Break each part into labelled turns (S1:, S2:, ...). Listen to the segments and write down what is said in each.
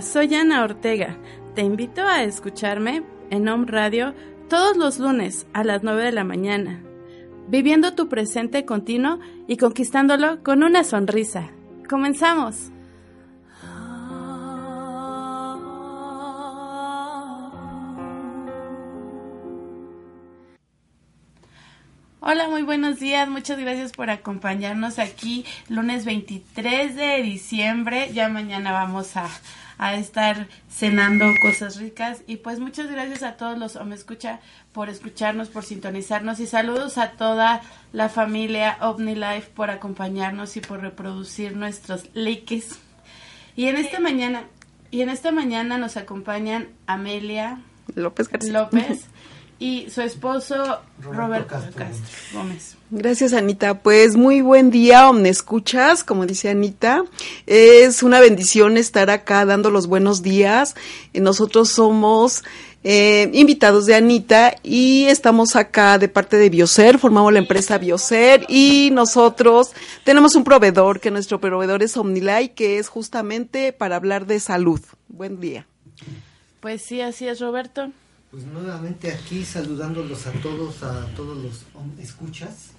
S1: Soy Ana Ortega. Te invito a escucharme en Home Radio todos los lunes a las 9 de la mañana, viviendo tu presente continuo y conquistándolo con una sonrisa. Comenzamos. Hola, muy buenos días. Muchas gracias por acompañarnos aquí lunes 23 de diciembre. Ya mañana vamos a, estar cenando cosas ricas. Y pues muchas gracias a todos los me escucha por escucharnos, por sintonizarnos. Y saludos a toda la familia OVNI por acompañarnos y por reproducir nuestros likes. Y en esta mañana, y en esta mañana nos acompañan Amelia
S2: López
S1: López y su esposo Roberto, Castro, Gómez.
S2: Gracias, Anita. Pues muy buen día, Omne Escuchas, como dice Anita. Es una bendición estar acá dando los buenos días. Nosotros somos eh, invitados de Anita y estamos acá de parte de Bioser, formamos la empresa Bioser y nosotros tenemos un proveedor, que nuestro proveedor es Omnilay, que es justamente para hablar de salud. Buen día.
S1: Pues sí, así es, Roberto.
S3: Pues nuevamente aquí saludándolos a todos, a todos los escuchas,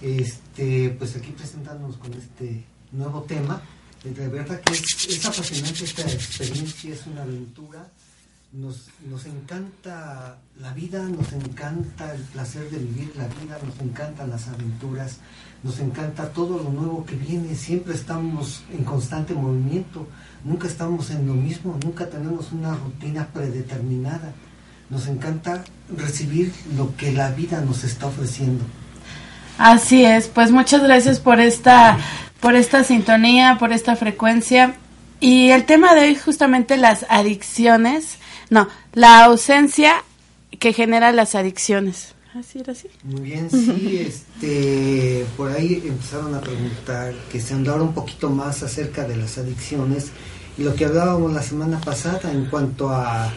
S3: este, pues aquí presentándonos con este nuevo tema. De verdad que es, apasionante esta experiencia, es una aventura. Nos, nos encanta la vida, nos encanta el placer de vivir la vida, nos encantan las aventuras, nos encanta todo lo nuevo que viene, siempre estamos en constante movimiento, nunca estamos en lo mismo, nunca tenemos una rutina predeterminada nos encanta recibir lo que la vida nos está ofreciendo.
S1: Así es, pues muchas gracias por esta, por esta sintonía, por esta frecuencia. Y el tema de hoy justamente las adicciones, no, la ausencia que genera las adicciones. Así era así.
S3: Muy bien, sí, este, por ahí empezaron a preguntar que se andara un poquito más acerca de las adicciones y lo que hablábamos la semana pasada en cuanto a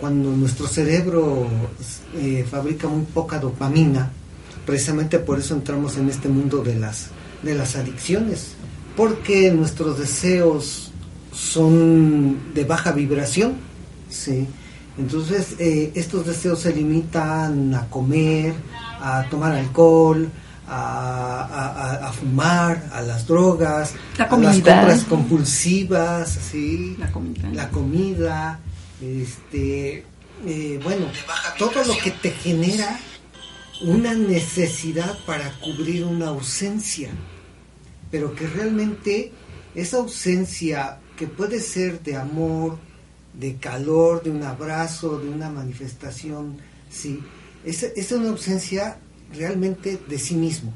S3: cuando nuestro cerebro eh, fabrica muy poca dopamina, precisamente por eso entramos en este mundo de las, de las adicciones, porque nuestros deseos son de baja vibración, ¿sí? Entonces, eh, estos deseos se limitan a comer, a tomar alcohol, a, fumar, a las drogas, a las compras compulsivas, ¿sí? la comida, la comida este, eh, bueno, todo lo que te genera una necesidad para cubrir una ausencia, pero que realmente esa ausencia que puede ser de amor, de calor, de un abrazo, de una manifestación, sí, es, es una ausencia realmente de sí mismo.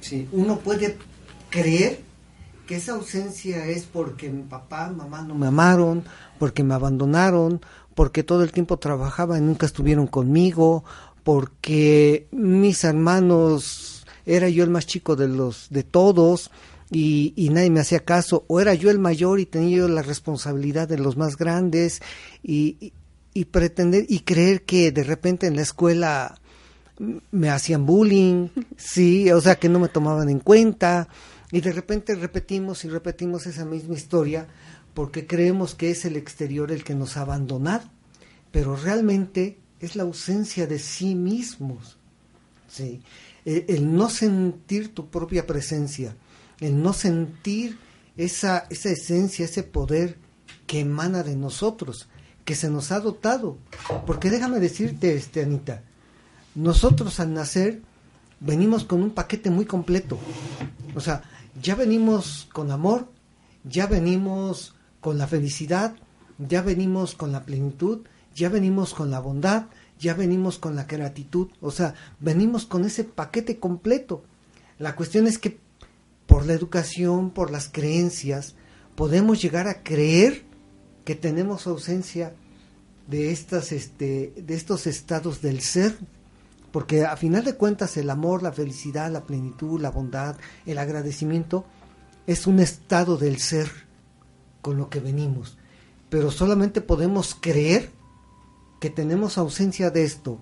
S3: Sí, uno puede creer que esa ausencia es porque mi papá, mamá no me amaron, porque me abandonaron, porque todo el tiempo trabajaba y nunca estuvieron conmigo, porque mis hermanos era yo el más chico de los de todos y, nadie me hacía caso, o era yo el mayor y tenía yo la responsabilidad de los más grandes y, y pretender y creer que de repente en la escuela me hacían bullying, sí, o sea que no me tomaban en cuenta y de repente repetimos y repetimos esa misma historia porque creemos que es el exterior el que nos ha abandonado, pero realmente es la ausencia de sí mismos. ¿sí? El, no sentir tu propia presencia, el no sentir esa, esa esencia, ese poder que emana de nosotros, que se nos ha dotado. Porque déjame decirte, este, Anita, nosotros al nacer venimos con un paquete muy completo. O sea, ya venimos con amor, ya venimos con la felicidad, ya venimos con la plenitud, ya venimos con la bondad, ya venimos con la gratitud, o sea, venimos con ese paquete completo. La cuestión es que por la educación, por las creencias, podemos llegar a creer que tenemos ausencia de estas este de estos estados del ser, porque a final de cuentas el amor, la felicidad, la plenitud, la bondad, el agradecimiento es un estado del ser con lo que venimos, pero solamente podemos creer que tenemos ausencia de esto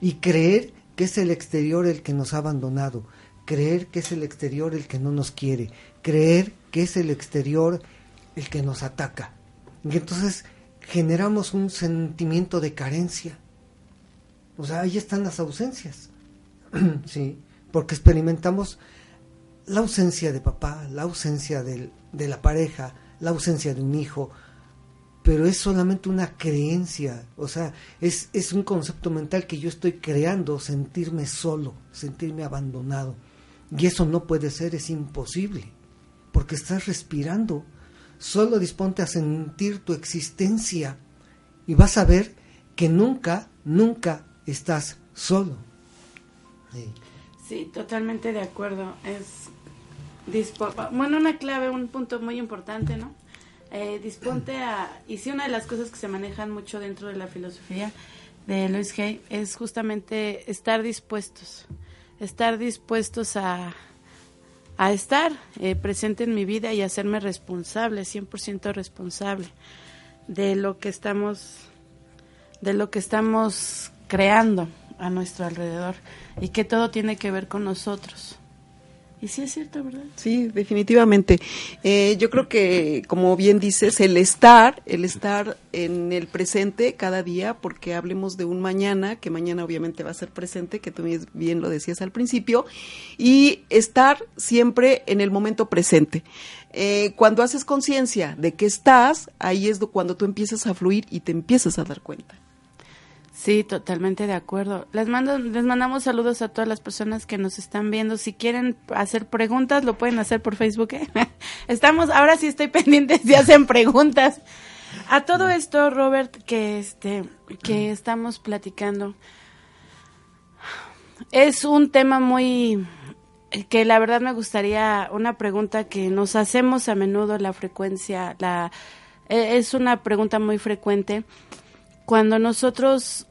S3: y creer que es el exterior el que nos ha abandonado, creer que es el exterior el que no nos quiere, creer que es el exterior el que nos ataca. Y entonces generamos un sentimiento de carencia. O sea, ahí están las ausencias. sí, porque experimentamos la ausencia de papá, la ausencia de la pareja, la ausencia de un hijo, pero es solamente una creencia, o sea, es, es un concepto mental que yo estoy creando, sentirme solo, sentirme abandonado. Y eso no puede ser, es imposible, porque estás respirando. Solo disponte a sentir tu existencia y vas a ver que nunca, nunca estás solo.
S1: Sí, totalmente de acuerdo. Es bueno, una clave, un punto muy importante, ¿no? Eh, disponte a, y sí, una de las cosas que se manejan mucho dentro de la filosofía de Luis Hay es justamente estar dispuestos, estar dispuestos a, a estar eh, presente en mi vida y hacerme responsable, 100% responsable de lo que estamos, de lo que estamos creando a nuestro alrededor y que todo tiene que ver con nosotros. Y sí es cierto, ¿verdad?
S2: Sí, definitivamente. Eh, yo creo que, como bien dices, el estar, el estar en el presente cada día, porque hablemos de un mañana, que mañana obviamente va a ser presente, que tú bien lo decías al principio, y estar siempre en el momento presente. Eh, cuando haces conciencia de que estás, ahí es cuando tú empiezas a fluir y te empiezas a dar cuenta.
S1: Sí, totalmente de acuerdo. Les mando, les mandamos saludos a todas las personas que nos están viendo. Si quieren hacer preguntas, lo pueden hacer por Facebook. ¿eh? Estamos, ahora sí estoy pendiente si hacen preguntas. A todo esto, Robert, que este, que estamos platicando, es un tema muy que la verdad me gustaría una pregunta que nos hacemos a menudo la frecuencia, la e, es una pregunta muy frecuente cuando nosotros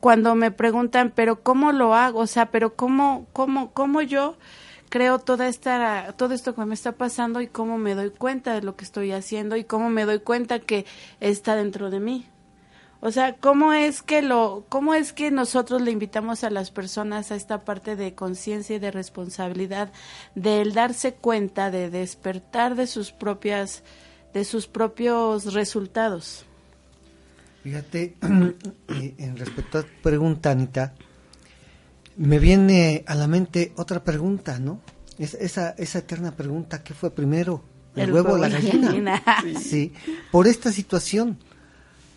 S1: cuando me preguntan, pero ¿cómo lo hago? O sea, pero ¿cómo, cómo, cómo yo creo toda esta, todo esto que me está pasando y cómo me doy cuenta de lo que estoy haciendo y cómo me doy cuenta que está dentro de mí? O sea, ¿cómo es que lo, cómo es que nosotros le invitamos a las personas a esta parte de conciencia y de responsabilidad, del darse cuenta, de despertar de sus propias, de sus propios resultados?
S3: Fíjate, eh, en respecto a tu pregunta, Anita, me viene a la mente otra pregunta, ¿no? esa, esa eterna pregunta, ¿qué fue primero? ¿El, huevo o la gallina? Sí. por esta situación,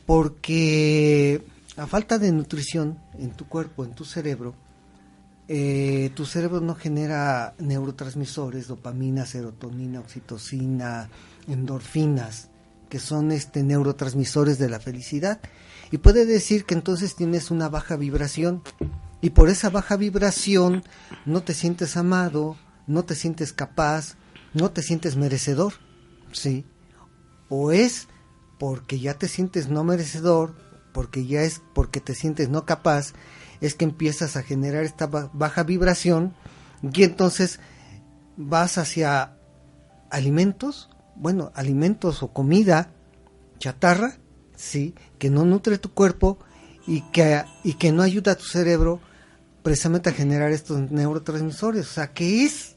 S3: porque a falta de nutrición en tu cuerpo, en tu cerebro, eh, tu cerebro no genera neurotransmisores, dopamina, serotonina, oxitocina, endorfinas, que son este neurotransmisores de la felicidad y puede decir que entonces tienes una baja vibración y por esa baja vibración no te sientes amado, no te sientes capaz, no te sientes merecedor, ¿sí? O es porque ya te sientes no merecedor, porque ya es porque te sientes no capaz, es que empiezas a generar esta baja vibración y entonces vas hacia alimentos bueno, alimentos o comida chatarra, sí, que no nutre tu cuerpo y que, y que no ayuda a tu cerebro precisamente a generar estos neurotransmisores. O sea, ¿qué es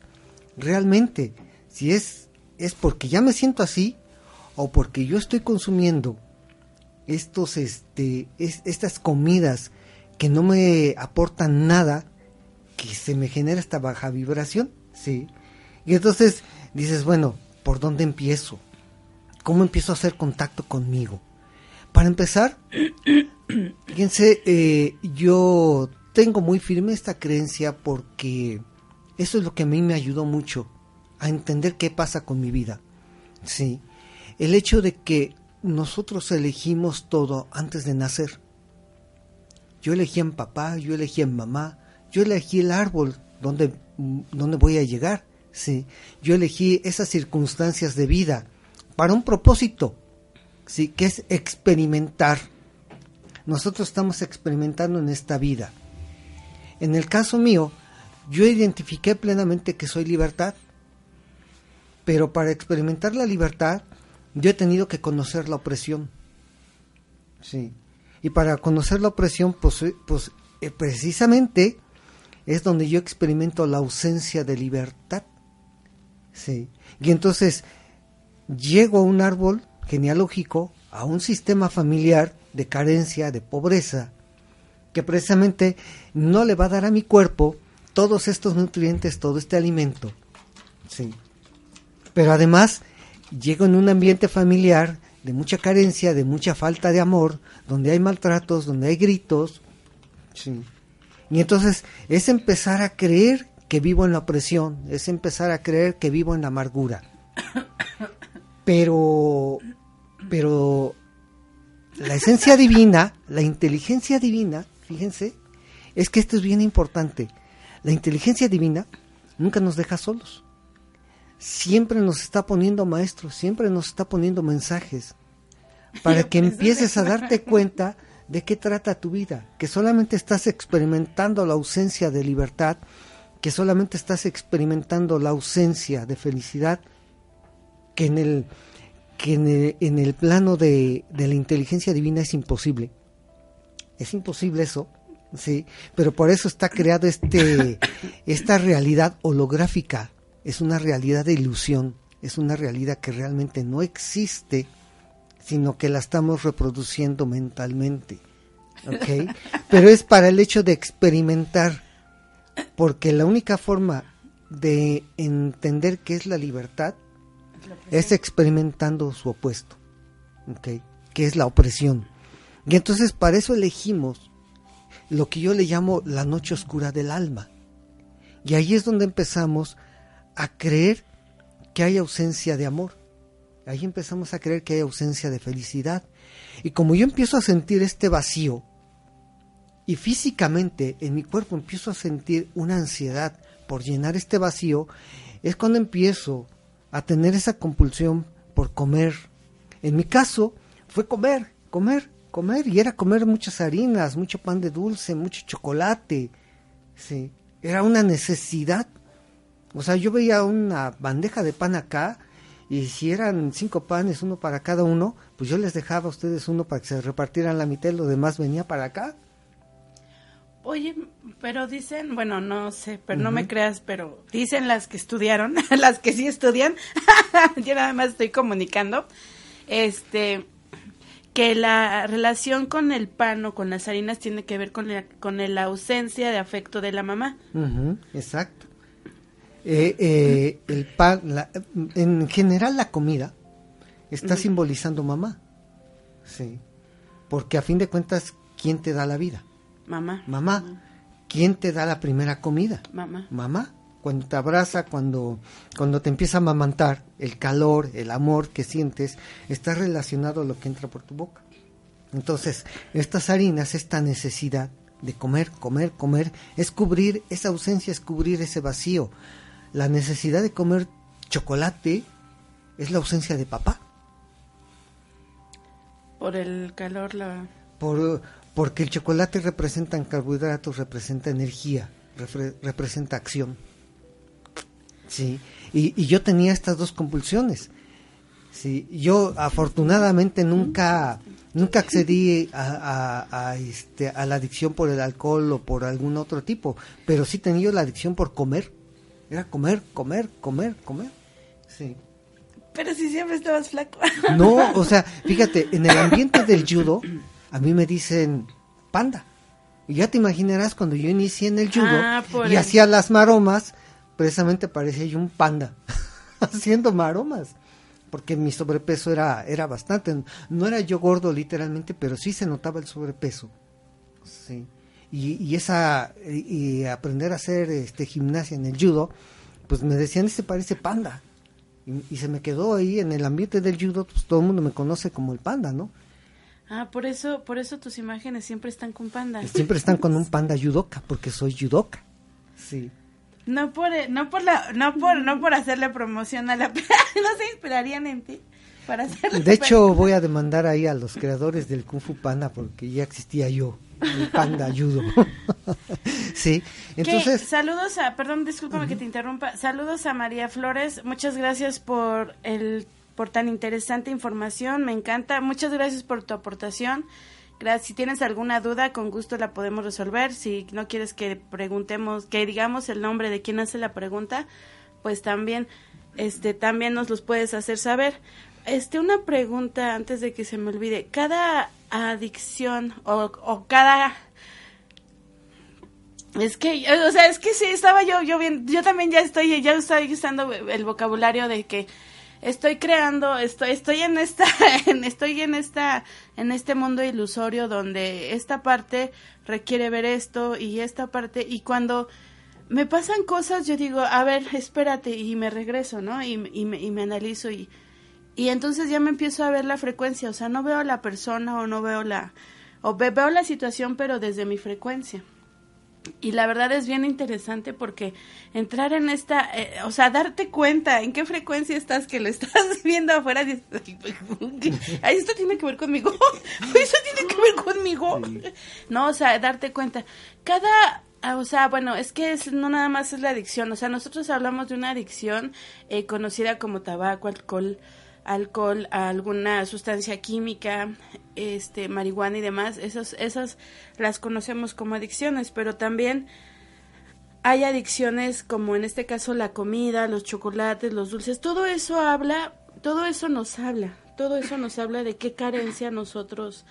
S3: realmente? Si es, es porque ya me siento así o porque yo estoy consumiendo estos, este, estas comidas que no me aportan nada, que se me genera esta baja vibración, sí. Y entonces dices, bueno, ¿por dónde empiezo? ¿Cómo empiezo a hacer contacto conmigo? Para empezar, fíjense, eh, yo tengo muy firme esta creencia porque eso es lo que a mí me ayudó mucho a entender qué pasa con mi vida. Sí, el hecho de que nosotros elegimos todo antes de nacer. Yo elegí en papá, yo elegí en mamá, yo elegí el árbol donde, donde voy a llegar. Sí, yo elegí esas circunstancias de vida para un propósito, sí, que es experimentar. Nosotros estamos experimentando en esta vida. En el caso mío, yo identifiqué plenamente que soy libertad, pero para experimentar la libertad, yo he tenido que conocer la opresión. Sí. Y para conocer la opresión, pues, eh, pues eh, precisamente es donde yo experimento la ausencia de libertad. Sí. Y entonces llego a un árbol genealógico, a un sistema familiar de carencia, de pobreza, que precisamente no le va a dar a mi cuerpo todos estos nutrientes, todo este alimento. Sí. Pero además llego en un ambiente familiar de mucha carencia, de mucha falta de amor, donde hay maltratos, donde hay gritos. Sí. Y entonces es empezar a creer que vivo en la opresión, es empezar a creer que vivo en la amargura. Pero, pero la esencia divina, la inteligencia divina, fíjense, es que esto es bien importante. La inteligencia divina nunca nos deja solos. Siempre nos está poniendo maestros, siempre nos está poniendo mensajes para que empieces a darte cuenta de qué trata tu vida, que solamente estás experimentando la ausencia de libertad, que solamente estás experimentando la ausencia de felicidad, que en el, que en el, plano de, de la inteligencia divina es imposible. Es imposible eso, sí, pero por eso está creada este, esta realidad holográfica, es una realidad de ilusión, es una realidad que realmente no existe, sino que la estamos reproduciendo mentalmente. ¿ok? Pero es para el hecho de experimentar, porque la única forma de entender qué es la libertad es experimentando su opuesto, ¿ok? Que es la opresión. Y entonces para eso elegimos lo que yo le llamo la noche oscura del alma. Y ahí es donde empezamos a creer que hay ausencia de amor. Ahí empezamos a creer que hay ausencia de felicidad. Y como yo empiezo a sentir este vacío, y físicamente en mi cuerpo empiezo a sentir una ansiedad por llenar este vacío, es cuando empiezo a tener esa compulsión por comer. En mi caso fue comer, comer, comer, y era comer muchas harinas, mucho pan de dulce, mucho chocolate. Sí, era una necesidad. O sea, yo veía una bandeja de pan acá y si eran cinco panes, uno para cada uno, pues yo les dejaba a ustedes uno para que se repartieran la mitad y lo demás venía para acá.
S1: Oye, pero dicen, bueno, no sé, pero no me creas, pero dicen las que estudiaron, las que sí estudian, yo nada más estoy comunicando, este, que la relación con el pan o con las harinas tiene que ver con la, con la ausencia de afecto de la mamá.
S3: exacto. Eh, eh, el pan, en general la comida está simbolizando mamá, sí, porque a fin de cuentas, ¿quién te da la vida?
S1: Mamá.
S3: Mamá. ¿Quién te da la primera comida?
S1: Mamá.
S3: Mamá. Cuando te abraza, cuando, cuando te empieza a amamantar, el calor, el amor que sientes, está relacionado a lo que entra por tu boca. Entonces, estas harinas, esta necesidad de comer, comer, comer, es cubrir esa ausencia, es cubrir ese vacío. La necesidad de comer chocolate es la ausencia de papá.
S1: Por el calor, la...
S3: Por, porque el chocolate representa en carbohidratos, representa energía, representa acción. Sí, y, yo tenía estas dos compulsiones. Sí, yo afortunadamente nunca nunca accedí a, este, a la adicción por el alcohol o por algún otro tipo, pero sí tenía la adicción por comer. Era comer, comer, comer, comer. Sí.
S1: Pero si siempre estabas flaco.
S3: No, o sea, fíjate, en el ambiente del judo, a mí me dicen panda. Y ya te imaginarás cuando yo inicié en el judo
S1: ah,
S3: y hacía las maromas,
S4: precisamente parecía yo un panda haciendo maromas porque mi sobrepeso era, era bastante. No era yo gordo literalmente, pero sí se notaba el sobrepeso. Sí. Y, y esa y, aprender a hacer este gimnasia en el judo, pues me decían, este parece panda. Y, se me quedó ahí en el ambiente del judo, pues todo el mundo me conoce como el panda, ¿no?
S1: Ah, por eso, por eso tus imágenes siempre están con panda.
S4: Siempre están con un panda judoka, porque soy judoka. Sí.
S1: No por, eh, no por la, no por, no por hacerle promoción a la no se inspirarían en ti para hacerle
S4: De hecho, voy a demandar ahí a los creadores del Kung Fu Panda porque ya existía yo, el panda ayudo. sí, entonces.
S1: Saludos a, perdón, discúlpame que te interrumpa. Saludos a María Flores. Muchas gracias por el, por tan interesante información. Me encanta. Muchas gracias por tu aportación. Si tienes alguna duda, con gusto la podemos resolver. Si no quieres que preguntemos, que digamos el nombre de quien hace la pregunta, pues también, este, también nos los puedes hacer saber. Este, una pregunta antes de que se me olvide. Cada adicción o, o cada es que, o sea, es que sí, estaba yo, yo bien, yo también ya estoy, ya estoy usando el vocabulario de que estoy creando, estoy, estoy en esta, estoy en esta, en este mundo ilusorio donde esta parte requiere ver esto y esta parte, y cuando me pasan cosas, yo digo, a ver, espérate, y me regreso, ¿no? Y, y, me, y me analizo y, y entonces ya me empiezo a ver la frecuencia, o sea, no veo la persona o no veo la, o veo la situación, pero desde mi frecuencia. Y la verdad es bien interesante porque entrar en esta, eh, o sea, darte cuenta en qué frecuencia estás que lo estás viendo afuera. Ay, esto tiene que ver conmigo. Esto tiene que ver conmigo. No, o sea, darte cuenta. Cada ah, o sea, bueno, es que es, no nada más es la adicción, o sea, nosotros hablamos de una adicción eh, conocida como tabaco, alcohol, alcohol, a alguna sustancia química, este, marihuana y demás, esas, esas las conocemos como adicciones, pero también hay adicciones como en este caso la comida, los chocolates, los dulces, todo eso habla, todo eso nos habla, todo eso nos habla de qué carencia nosotros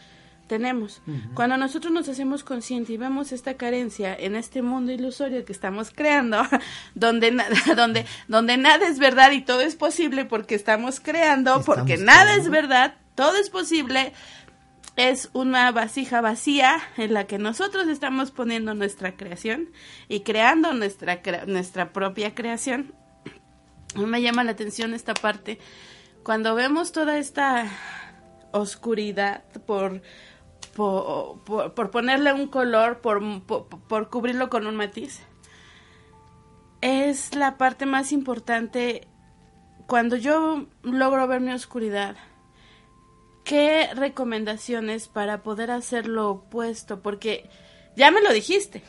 S1: tenemos. Cuando nosotros nos hacemos conscientes y vemos esta carencia en este mundo ilusorio que estamos creando, donde, donde, donde nada es verdad y todo es posible porque estamos creando, porque nada es verdad, todo es posible, es una vasija vacía en la que nosotros estamos poniendo nuestra creación y creando nuestra, nuestra propia creación. Me llama la atención esta parte. Cuando vemos toda esta oscuridad por por, ponerle un color, por, por, cubrirlo con un matiz. Es la parte más importante cuando yo logro ver mi oscuridad. ¿Qué recomendaciones para poder hacer lo opuesto? Porque ya me lo dijiste,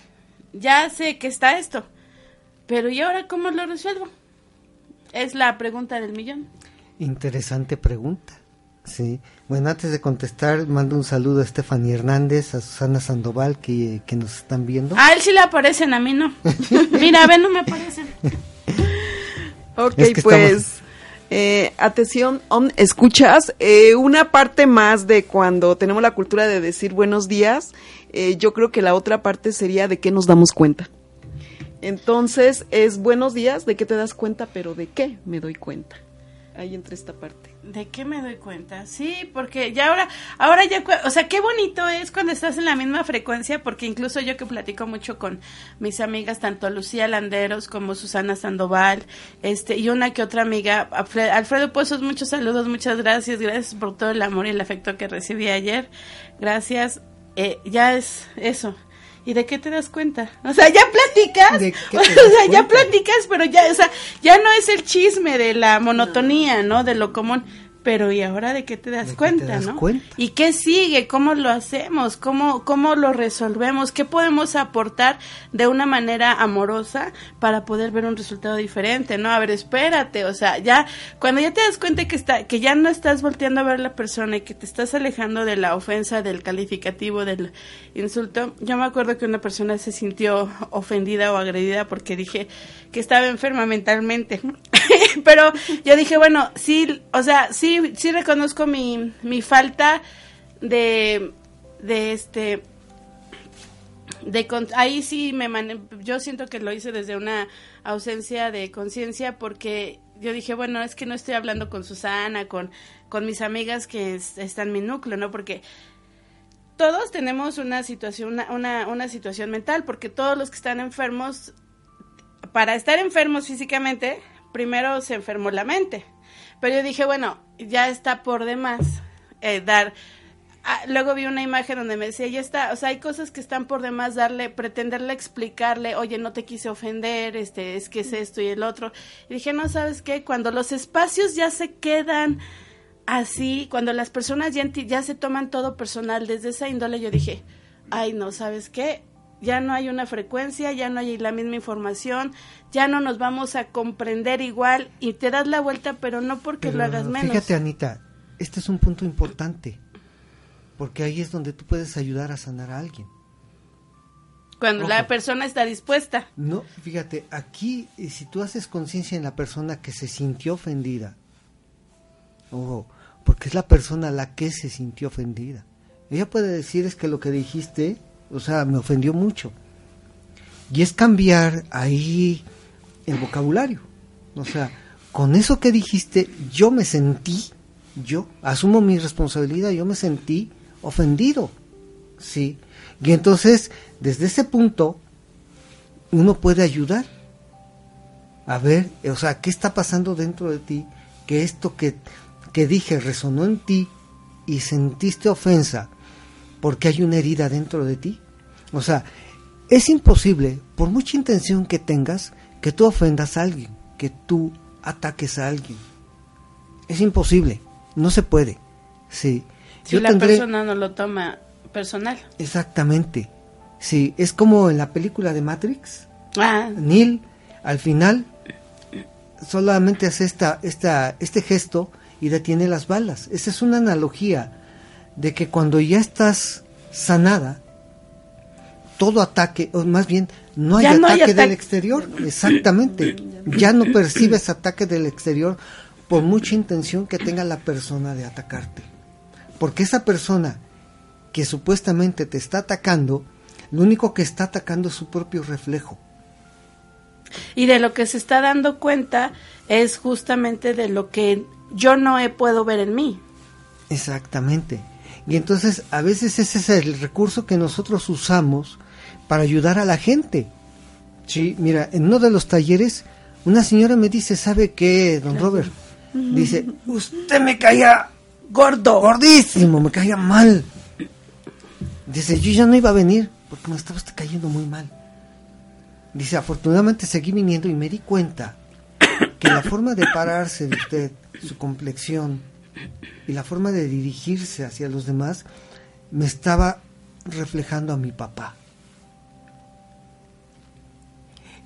S1: ya sé que está esto, pero ¿y ahora cómo lo resuelvo? Es la pregunta del millón.
S4: Interesante pregunta. Sí, bueno, antes de contestar, mando un saludo a Stephanie Hernández, a Susana Sandoval, que, nos están viendo.
S1: A él sí le aparecen, a mí no. Mira, a ver, no me aparecen.
S2: ok, pues, eh, atención, escuchas, eh, una parte más de cuando tenemos la cultura de decir buenos días, eh, yo creo que la otra parte sería de qué nos damos cuenta. Entonces, es buenos días, de qué te das cuenta, pero de qué me doy cuenta. Ahí entra esta parte.
S1: ¿De qué me doy cuenta? Sí, porque ya ahora, ahora ya, o sea, qué bonito es cuando estás en la misma frecuencia, porque incluso yo que platico mucho con mis amigas, tanto Lucía Landeros como Susana Sandoval, este, y una que otra amiga, Alfredo Pozos, muchos saludos, muchas gracias, gracias por todo el amor y el afecto que recibí ayer, gracias, eh, ya es eso, ¿Y de qué te das cuenta? O sea, ya platicas, o sea, ya platicas, pero ya, o sea, ya no es el chisme de la monotonía, ¿no? De lo común pero ¿y ahora de qué te das cuenta, no? ¿Y qué sigue? ¿Cómo lo hacemos? ¿Cómo, ¿Cómo lo resolvemos? ¿Qué podemos aportar de una manera amorosa para poder ver un resultado diferente, no? A ver, espérate, o sea, ya cuando ya te das cuenta que está que ya no estás volteando a ver a la persona y que te estás alejando de la ofensa, del calificativo, del insulto. Yo me acuerdo que una persona se sintió ofendida o agredida porque dije que estaba enferma mentalmente. pero yo dije, bueno, sí, o sea, sí, sí reconozco mi, mi falta de, de este, de ahí sí me yo siento que lo hice desde una ausencia de conciencia porque yo dije bueno es que no estoy hablando con Susana con con mis amigas que están en mi núcleo no porque todos tenemos una situación una, una situación mental porque todos los que están enfermos para estar enfermos físicamente primero se enfermó la mente pero yo dije bueno ya está por demás eh, dar Ah, luego vi una imagen donde me decía, ya está, o sea, hay cosas que están por demás darle, pretenderle explicarle, oye, no te quise ofender, este, es que es esto y el otro. Y dije, no, ¿sabes qué? Cuando los espacios ya se quedan así, cuando las personas ya, ya se toman todo personal desde esa índole, yo dije, ay, no, ¿sabes qué? Ya no hay una frecuencia, ya no hay la misma información, ya no nos vamos a comprender igual y te das la vuelta, pero no porque lo hagas menos.
S3: Fíjate, Anita, este es un punto importante porque ahí es donde tú puedes ayudar a sanar a alguien.
S1: Cuando la persona está dispuesta.
S3: No, fíjate, aquí eh, si tú haces conciencia en la persona que se sintió ofendida, ojo, porque es la persona la que se sintió ofendida. Ella puede decir es que lo que dijiste, o sea, me ofendió mucho. Y es cambiar ahí el vocabulario. O sea, con eso que dijiste, yo me sentí, yo asumo mi responsabilidad, yo me sentí ofendido. ¿Sí? Y entonces, desde ese punto, uno puede ayudar a ver, o sea, qué está pasando dentro de ti, que esto que, que dije resonó en ti y sentiste ofensa porque hay una herida dentro de ti. O sea, es imposible, por mucha intención que tengas, que tú ofendas a alguien, que tú ataques a alguien. Es imposible, no se puede. Sí.
S1: Si la persona no lo toma personal.
S3: Exactamente. Sí, es como en la película de Matrix. Ah. Neil, al final, solamente hace esta, esta, este gesto y detiene las balas. Esa es una analogía de que cuando ya estás sanada, todo ataque, o más bien, no hay, ataque, del exterior. Exactamente. Ya no percibes ataque del exterior por mucha intención que tenga la persona de atacarte. Porque esa persona que supuestamente te está atacando, lo único que está atacando es su propio reflejo.
S1: Y de lo que se está dando cuenta es justamente de lo que yo no he, puedo ver en mí.
S3: Exactamente. Y entonces a veces ese es el recurso que nosotros usamos para ayudar a la gente. Sí, mira, en uno de los talleres una señora me dice, ¿sabe qué, don Robert? Dice, usted me caía gordo, gordísimo, me caía mal. Dice, yo ya no iba a venir porque me estaba cayendo muy mal. Dice, afortunadamente seguí viniendo y me di cuenta que la forma de pararse de usted, su complexión y la forma de dirigirse hacia los demás me estaba reflejando a mi papá.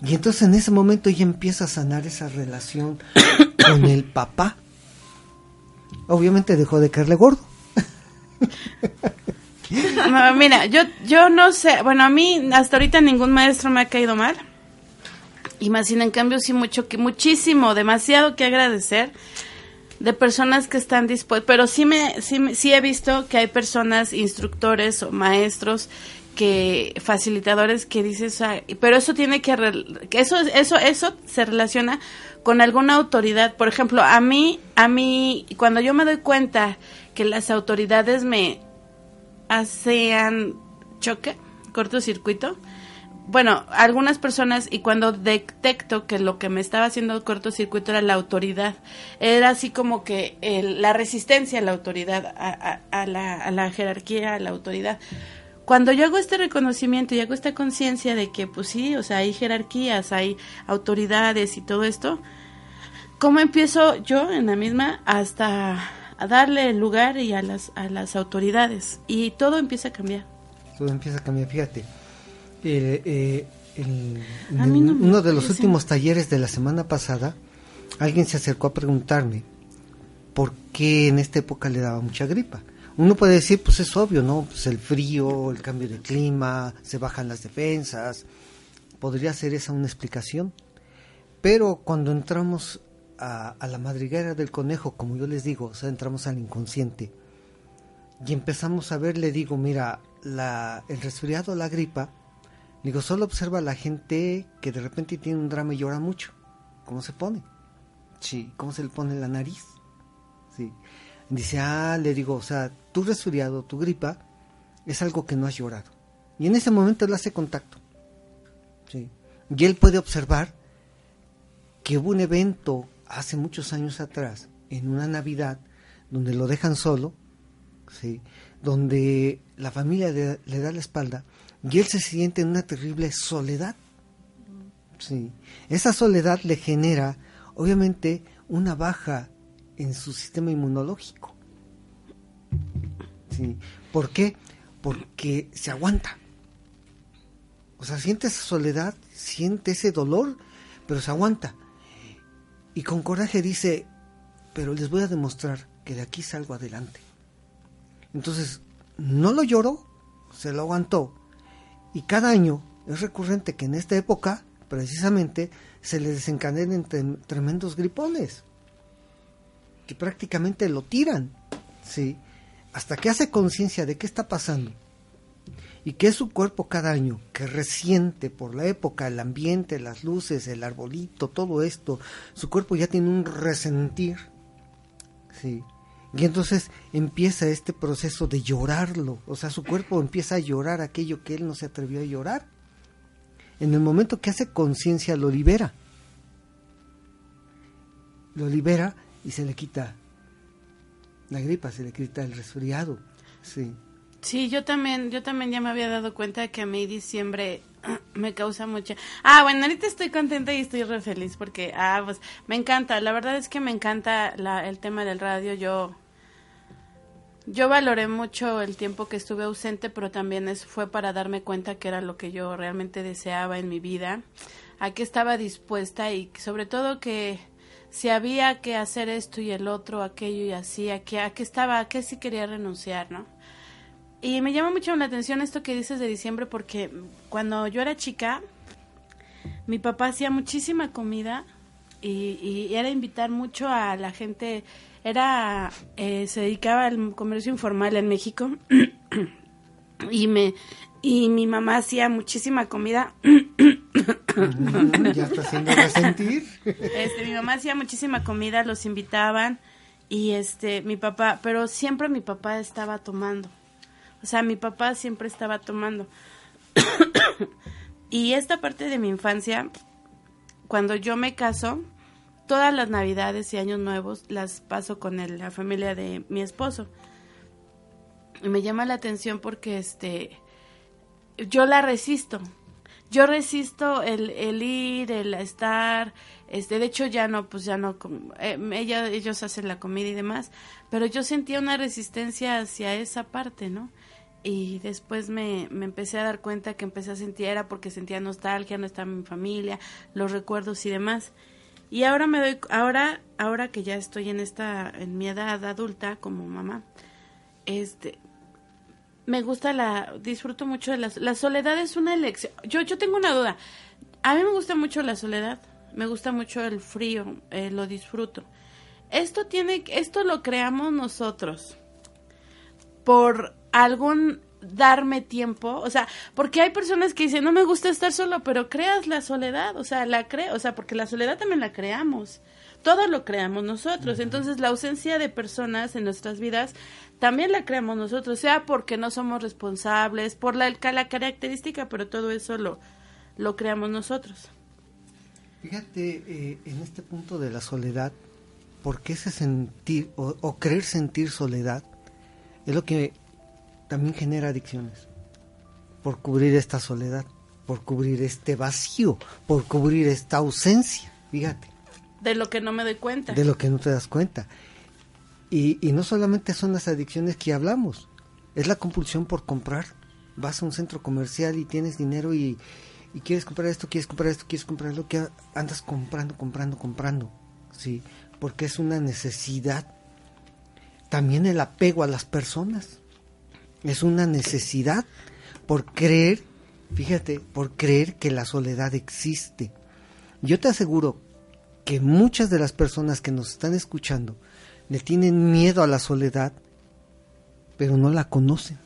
S3: Y entonces en ese momento ella empieza a sanar esa relación con el papá obviamente dejó de caerle gordo.
S1: mira, yo, yo no sé, bueno, a mí hasta ahorita ningún maestro me ha caído mal. Y más sin en cambio sí mucho que muchísimo, demasiado que agradecer de personas que están dispuestas, pero sí me sí, sí he visto que hay personas instructores o maestros que facilitadores que dices, pero eso tiene que que eso eso eso se relaciona con alguna autoridad. Por ejemplo, a mí, a mí, cuando yo me doy cuenta que las autoridades me hacen choque, cortocircuito, bueno, algunas personas, y cuando detecto que lo que me estaba haciendo cortocircuito era la autoridad, era así como que la resistencia a la autoridad, a, la, jerarquía, a la autoridad cuando yo hago este reconocimiento y hago esta conciencia de que, pues sí, o sea, hay jerarquías, hay autoridades y todo esto, ¿cómo empiezo yo en la misma hasta a darle el lugar y a las, a las autoridades? Y todo empieza a cambiar.
S3: Todo empieza a cambiar, fíjate. Eh, uno de los últimos talleres de la semana pasada, alguien se acercó a preguntarme por qué en esta época le daba mucha gripa uno puede decir, pues es obvio, ¿no? Pues el frío, el cambio de clima, se bajan las defensas, podría ser esa una explicación. Pero cuando entramos a, la madriguera del conejo, como yo les digo, o sea, entramos al inconsciente y empezamos a ver, le digo, mira, la, el resfriado, la gripa, Digo, solo observa a la gente que de repente tiene un drama y llora mucho. ¿Cómo se pone? Sí, ¿cómo se le pone la nariz? Sí. Dice, ah, le digo, o sea, tu resfriado, tu gripa, es algo que no has llorado. Y en ese momento él hace contacto. Sí. Y él puede observar que hubo un evento hace muchos años atrás, en una Navidad, donde lo dejan solo, ¿sí? donde la familia le, le da la espalda y él se siente en una terrible soledad. Sí. Esa soledad le genera, obviamente, una baja en su sistema inmunológico. Sí. ¿Por qué? Porque se aguanta. O sea, siente esa soledad, siente ese dolor, pero se aguanta. Y con coraje dice, pero les voy a demostrar que de aquí salgo adelante. Entonces, no lo lloró, se lo aguantó. Y cada año es recurrente que en esta época, precisamente, se le desencadenen tremendos gripones, que prácticamente lo tiran, ¿sí? Hasta que hace conciencia de qué está pasando y que es su cuerpo cada año, que resiente por la época, el ambiente, las luces, el arbolito, todo esto, su cuerpo ya tiene un resentir, ¿sí? Y entonces empieza este proceso de llorarlo, o sea, su cuerpo empieza a llorar aquello que él no se atrevió a llorar. En el momento que hace conciencia lo libera. Lo libera y se le quita la gripa, se le quita el resfriado. Sí.
S1: Sí, yo también, yo también ya me había dado cuenta que a mí diciembre me causa mucha. Ah, bueno, ahorita estoy contenta y estoy re feliz porque, ah, pues me encanta. La verdad es que me encanta la, el tema del radio. Yo, yo valoré mucho el tiempo que estuve ausente, pero también es, fue para darme cuenta que era lo que yo realmente deseaba en mi vida, a qué estaba dispuesta y sobre todo que si había que hacer esto y el otro, aquello y así, a qué, a qué estaba, a qué sí quería renunciar, ¿no? Y me llama mucho la atención esto que dices de diciembre porque cuando yo era chica, mi papá hacía muchísima comida y, era invitar mucho a la gente, era, eh, se dedicaba al comercio informal en México y me, y mi mamá hacía muchísima comida.
S3: ya está haciendo resentir.
S1: Este, mi mamá hacía muchísima comida, los invitaban y este, mi papá, pero siempre mi papá estaba tomando. O sea, mi papá siempre estaba tomando. y esta parte de mi infancia, cuando yo me caso, todas las navidades y años nuevos las paso con la familia de mi esposo. Y me llama la atención porque este yo la resisto. Yo resisto el, el ir, el estar, este, de hecho ya no, pues ya no, eh, ella, ellos hacen la comida y demás, pero yo sentía una resistencia hacia esa parte, ¿no? y después me, me, empecé a dar cuenta que empecé a sentir era porque sentía nostalgia, no estaba mi familia, los recuerdos y demás. Y ahora me doy, ahora, ahora que ya estoy en esta, en mi edad adulta como mamá, este, me gusta la, disfruto mucho de la, la soledad es una elección. Yo, yo tengo una duda. A mí me gusta mucho la soledad, me gusta mucho el frío, eh, lo disfruto. Esto tiene, esto lo creamos nosotros por algún darme tiempo, o sea, porque hay personas que dicen, no me gusta estar solo, pero creas la soledad, o sea, la creo, o sea, porque la soledad también la creamos, todo lo creamos nosotros, entonces la ausencia de personas en nuestras vidas también la creamos nosotros, sea porque no somos responsables, por la, la característica, pero todo eso lo, lo creamos nosotros.
S3: Fíjate, eh, en este punto de la soledad, ¿por qué ese sentir o, o creer sentir soledad? Es lo que también genera adicciones por cubrir esta soledad, por cubrir este vacío, por cubrir esta ausencia, fíjate.
S1: De lo que no me doy cuenta.
S3: De lo que no te das cuenta. Y, y no solamente son las adicciones que hablamos, es la compulsión por comprar. Vas a un centro comercial y tienes dinero y, y quieres comprar esto, quieres comprar esto, quieres comprar lo que andas comprando, comprando, comprando. Sí, porque es una necesidad. También el apego a las personas es una necesidad por creer, fíjate, por creer que la soledad existe. Yo te aseguro que muchas de las personas que nos están escuchando le tienen miedo a la soledad, pero no la conocen.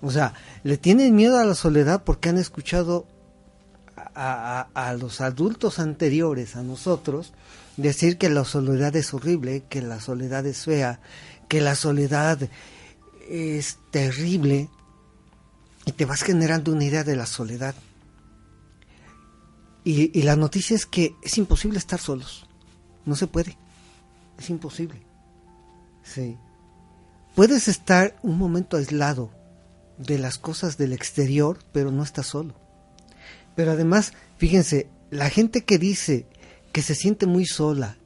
S3: O sea, le tienen miedo a la soledad porque han escuchado a, a, los adultos anteriores a nosotros decir que la soledad es horrible, que la soledad es fea, que la soledad es terrible y te vas generando una idea de la soledad. Y, y, la noticia es que es imposible estar solos. No se puede. Es imposible. Sí. Puedes estar un momento aislado de las cosas del exterior, pero no estás solo. Pero además, fíjense, la gente que dice que se siente muy sola,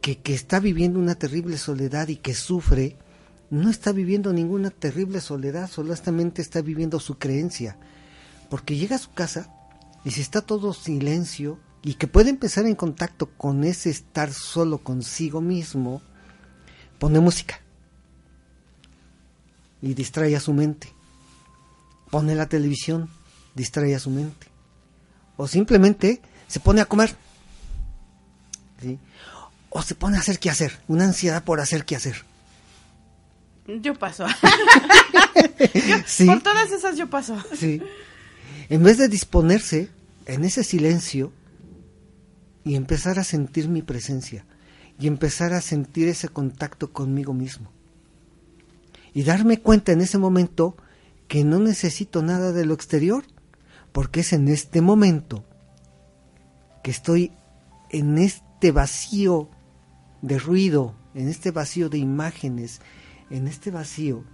S3: que, que está viviendo una terrible soledad y que sufre, no está viviendo ninguna terrible soledad, solamente está viviendo su creencia. Porque llega a su casa y si está todo silencio y que puede empezar en contacto con ese estar solo consigo mismo, pone música y distrae a su mente. Pone la televisión, distrae a su mente. O simplemente se pone a comer. O se pone a hacer qué hacer, una ansiedad por hacer qué hacer.
S1: Yo paso. Por todas esas yo paso.
S3: Sí. En vez de disponerse en ese silencio y empezar a sentir mi presencia y empezar a sentir ese contacto conmigo mismo. Y darme cuenta en ese momento que no necesito nada de lo exterior, porque es en este momento que estoy en este vacío de ruido, en este vacío de imágenes, en este vacío,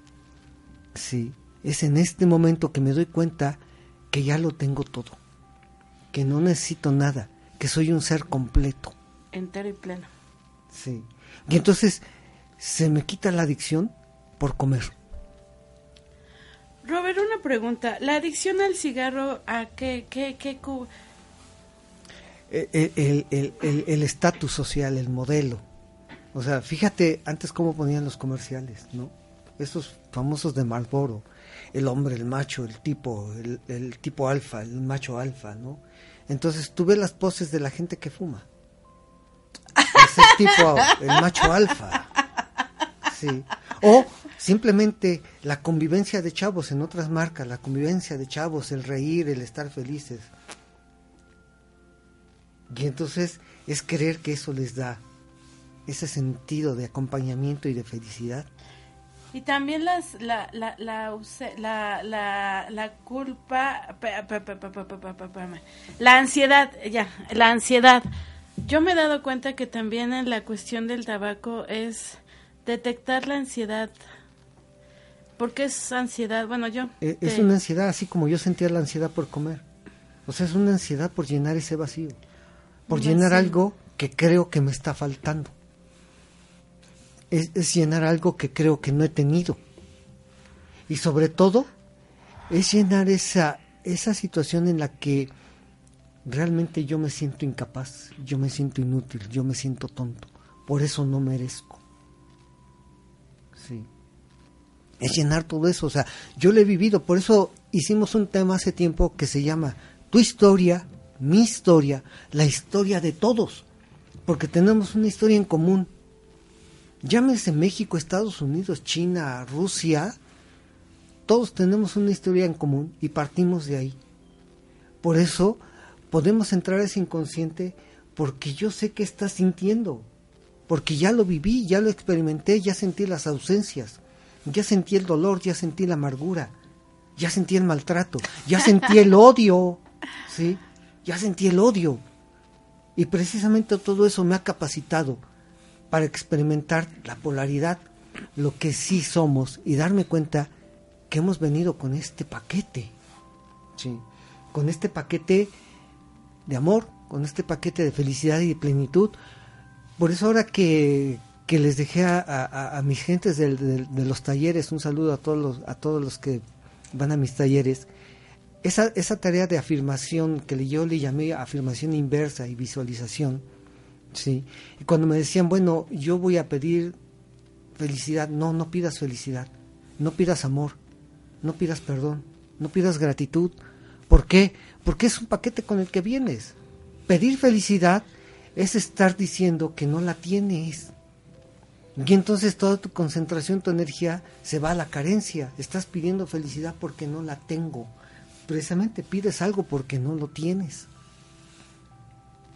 S3: sí, es en este momento que me doy cuenta que ya lo tengo todo, que no necesito nada, que soy un ser completo.
S1: Entero y pleno.
S3: Sí. Y entonces se me quita la adicción por comer.
S1: Robert, una pregunta. ¿La adicción al cigarro a qué, qué, qué
S3: el estatus social, el modelo. O sea, fíjate antes cómo ponían los comerciales, ¿no? Esos famosos de Marlboro, el hombre, el macho, el tipo, el, tipo alfa, el macho alfa, ¿no? Entonces tú ves las poses de la gente que fuma. Ese tipo, el macho alfa. Sí. O simplemente la convivencia de chavos en otras marcas, la convivencia de chavos, el reír, el estar felices. Y entonces es creer que eso les da ese sentido de acompañamiento y de felicidad.
S1: Y también las, la, la, la, la, la culpa, la ansiedad, ya, la ansiedad. Yo me he dado cuenta que también en la cuestión del tabaco es detectar la ansiedad. porque es ansiedad? Bueno, yo...
S3: E, es, una ansiedad, así como yo sentía la ansiedad por comer. O sea, es una ansiedad por llenar ese vacío. Por llenar algo que creo que me está faltando es, llenar algo que creo que no he tenido. Y sobre todo, es llenar esa, esa situación en la que realmente yo me siento incapaz, yo me siento inútil, yo me siento tonto. Por eso no merezco. Sí. Es llenar todo eso. O sea, yo lo he vivido. Por eso hicimos un tema hace tiempo que se llama Tu historia, mi historia, la historia de todos. Porque tenemos una historia en común llámese México, Estados Unidos, China, Rusia, todos tenemos una historia en común y partimos de ahí. Por eso podemos entrar a ese inconsciente porque yo sé qué estás sintiendo, porque ya lo viví, ya lo experimenté, ya sentí las ausencias, ya sentí el dolor, ya sentí la amargura, ya sentí el maltrato, ya sentí el odio, ¿sí? Ya sentí el odio. Y precisamente todo eso me ha capacitado para experimentar la polaridad, lo que sí somos y darme cuenta que hemos venido con este paquete, ¿sí? con este paquete de amor, con este paquete de felicidad y de plenitud. Por eso ahora que, que les dejé a, mis gentes de, de, los talleres, un saludo a todos los, a todos los que van a mis talleres, esa, esa tarea de afirmación que yo le llamé afirmación inversa y visualización, Sí. Y cuando me decían, bueno, yo voy a pedir felicidad, no, no pidas felicidad, no pidas amor, no pidas perdón, no pidas gratitud. ¿Por qué? Porque es un paquete con el que vienes. Pedir felicidad es estar diciendo que no la tienes. Y entonces toda tu concentración, tu energía se va a la carencia. Estás pidiendo felicidad porque no la tengo. Precisamente pides algo porque no lo tienes.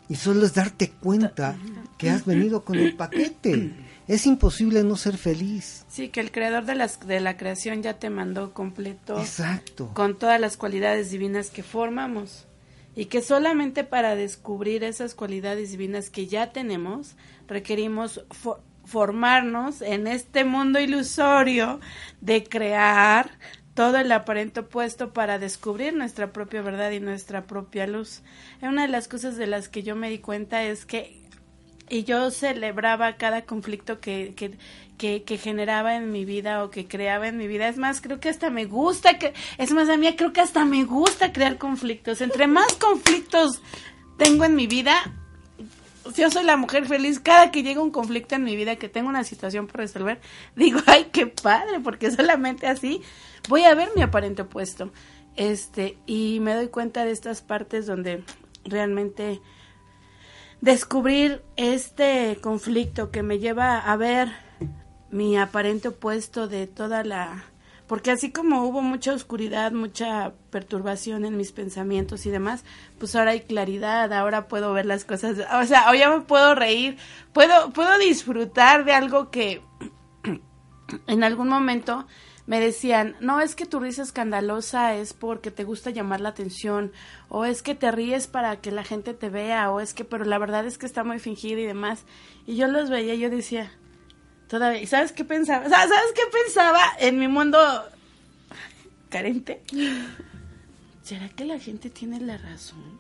S3: Y solo es darte cuenta que has venido con el paquete. Es imposible no ser feliz.
S1: Sí, que el creador de, las, de la creación ya te mandó completo.
S3: Exacto.
S1: Con todas las cualidades divinas que formamos. Y que solamente para descubrir esas cualidades divinas que ya tenemos, requerimos formarnos en este mundo ilusorio de crear todo el aparente opuesto para descubrir nuestra propia verdad y nuestra propia luz. Una de las cosas de las que yo me di cuenta es que y yo celebraba cada conflicto que, que, que, generaba en mi vida o que creaba en mi vida. Es más, creo que hasta me gusta, que, es más, a mí creo que hasta me gusta crear conflictos. Entre más conflictos tengo en mi vida, yo soy la mujer feliz. Cada que llega un conflicto en mi vida, que tengo una situación por resolver, digo, ay, qué padre, porque solamente así voy a ver mi aparente opuesto. Este, y me doy cuenta de estas partes donde realmente descubrir este conflicto que me lleva a ver mi aparente opuesto de toda la porque así como hubo mucha oscuridad, mucha perturbación en mis pensamientos y demás, pues ahora hay claridad, ahora puedo ver las cosas, o sea, hoy ya me puedo reír, puedo puedo disfrutar de algo que en algún momento me decían, no es que tu risa escandalosa es porque te gusta llamar la atención, o es que te ríes para que la gente te vea, o es que, pero la verdad es que está muy fingido y demás. Y yo los veía y yo decía, todavía, ¿sabes qué pensaba? ¿Sabes qué pensaba en mi mundo carente? ¿Será que la gente tiene la razón?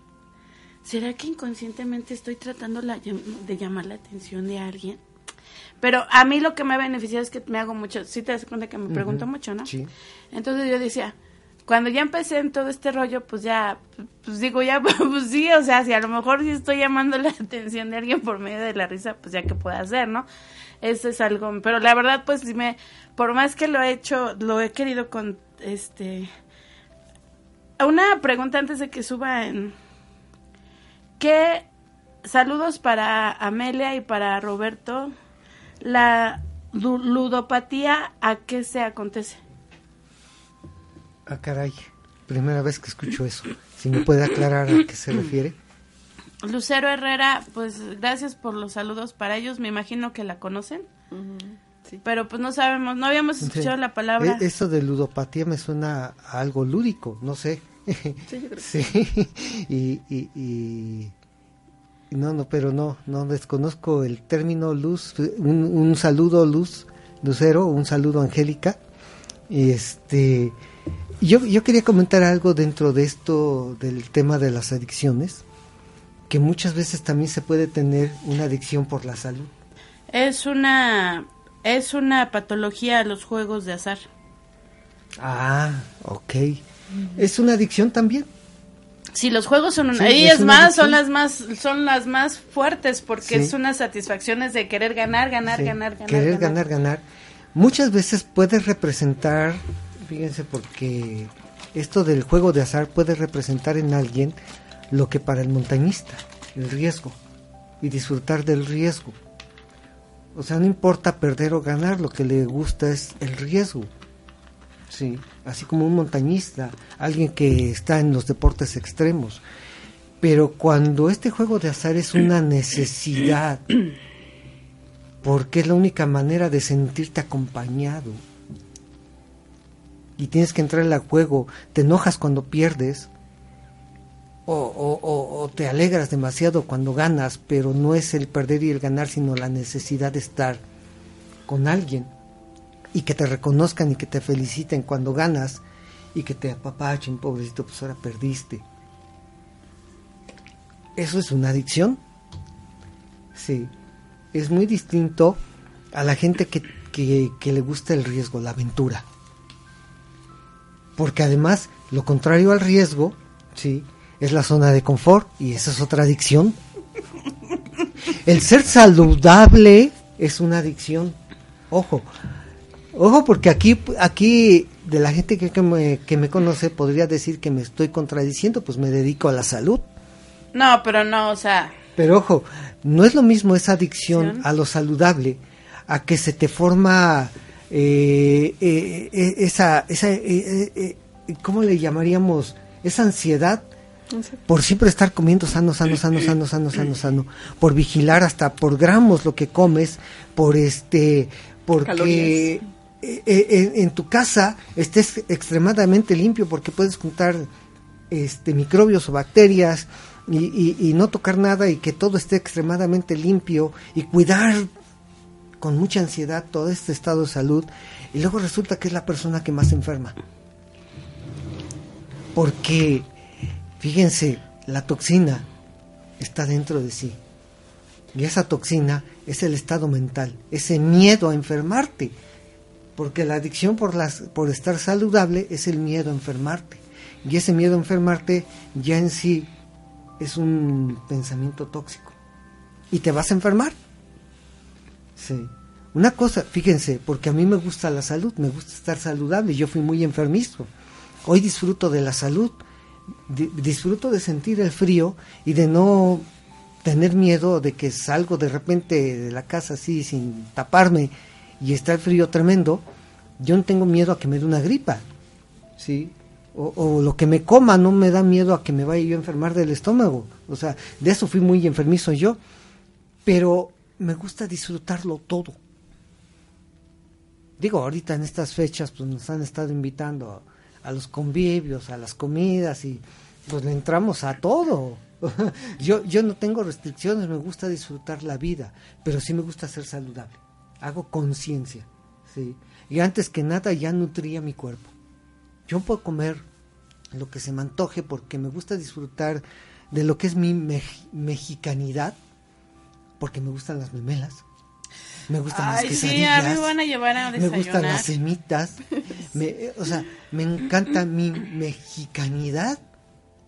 S1: ¿Será que inconscientemente estoy tratando de llamar la atención de alguien? Pero a mí lo que me ha beneficiado es que me hago mucho, si te das cuenta que me pregunto mucho, ¿no?
S3: Sí.
S1: Entonces yo decía, cuando ya empecé en todo este rollo, pues ya, pues digo, ya, pues sí, o sea, si a lo mejor sí estoy llamando la atención de alguien por medio de la risa, pues ya que puedo hacer, ¿no? Eso es algo, pero la verdad, pues me, por más que lo he hecho, lo he querido con, este, una pregunta antes de que suba en, ¿qué saludos para Amelia y para Roberto? la ludopatía, ¿a qué se acontece?
S3: Ah, caray, primera vez que escucho eso. Si me puede aclarar a qué se refiere.
S1: Lucero Herrera, pues gracias por los saludos para ellos. Me imagino que la conocen. sí. Pero pues no sabemos, no habíamos escuchado la palabra.
S3: E-, eso de ludopatía me suena a algo lúdico, no sé.
S1: Sí, yo creo.
S3: sí. y, y no, no, pero no, no desconozco el término luz. Un, un saludo, luz, Lucero, un saludo, Angélica. Este, yo, yo quería comentar algo dentro de esto del tema de las adicciones, que muchas veces también se puede tener una adicción por la salud.
S1: Es una, es una patología a los juegos de azar.
S3: Ah, ok. ¿Es una adicción también?
S1: Sí, los juegos son una, y es, más, son las más, son las más fuertes porque es una satisfacción de querer ganar, ganar, ganar, ganar.
S3: Querer ganar, ganar. Muchas veces puede representar, fíjense, porque esto del juego de azar puede representar en alguien lo que para el montañista, el riesgo, y disfrutar del riesgo. O sea, no importa perder o ganar, lo que le gusta es el riesgo. Sí, así como un montañista, alguien que está en los deportes extremos. Pero cuando este juego de azar es una necesidad, porque es la única manera de sentirte acompañado, y tienes que entrar al juego, te enojas cuando pierdes, o, te alegras demasiado cuando ganas, pero no es el perder y el ganar, sino la necesidad de estar con alguien y que te reconozcan y que te feliciten cuando ganas y que te apapachen, pobrecito, pues ahora perdiste. ¿Eso es una adicción? Sí, es muy distinto a la gente que, que, le gusta el riesgo, la aventura. Porque además, lo contrario al riesgo, sí, es la zona de confort y esa es otra adicción. El ser saludable es una adicción. Ojo, Ojo, porque aquí, aquí de la gente que, me, que me conoce podría decir que me estoy contradiciendo, pues me dedico a la salud.
S1: No, pero no, o sea.
S3: Pero ojo, no es lo mismo esa adicción a lo saludable a que se te forma eh, eh, eh, esa, esa ¿cómo le llamaríamos? Esa ansiedad por siempre estar comiendo sano, sano, sano, sano, sano, sano, sano, por vigilar hasta por gramos lo que comes, por este, porque en, tu casa estés extremadamente limpio, porque puedes juntar este microbios o bacterias y, y no tocar nada y que todo esté extremadamente limpio y cuidar con mucha ansiedad todo este estado de salud. Y luego resulta que es la persona que más enferma. Porque, fíjense, la toxina está dentro de sí. Y esa toxina es el estado mental, ese miedo a enfermarte. Porque la adicción por, las, por estar saludable es el miedo a enfermarte. Y ese miedo a enfermarte ya en sí es un pensamiento tóxico. Y te vas a enfermar. Sí. Una cosa, fíjense, porque a mí me gusta la salud, me gusta estar saludable, yo fui muy enfermizo. Hoy disfruto de la salud, disfruto de sentir el frío y de no tener miedo de que salgo de repente de la casa así sin taparme y está el frío tremendo. Yo no tengo miedo a que me dé una gripa, ¿sí? O, lo que me coma no me da miedo a que me vaya yo a enfermar del estómago. O sea, de eso fui muy enfermizo yo. Pero me gusta disfrutarlo todo. Digo, ahorita en estas fechas pues nos han estado invitando a, los convivios, a las comidas y pues le entramos a todo. yo, yo no tengo restricciones, me gusta disfrutar la vida, pero sí me gusta ser saludable. Hago conciencia, ¿sí? Y antes que nada ya nutría mi cuerpo. Yo puedo comer lo que se me antoje porque me gusta disfrutar de lo que es mi mexicanidad, porque me gustan las memelas, me gustan las quesadillas,
S1: sí, a mí van a llevar a
S3: me gustan las semitas, me, o sea, me encanta mi mexicanidad,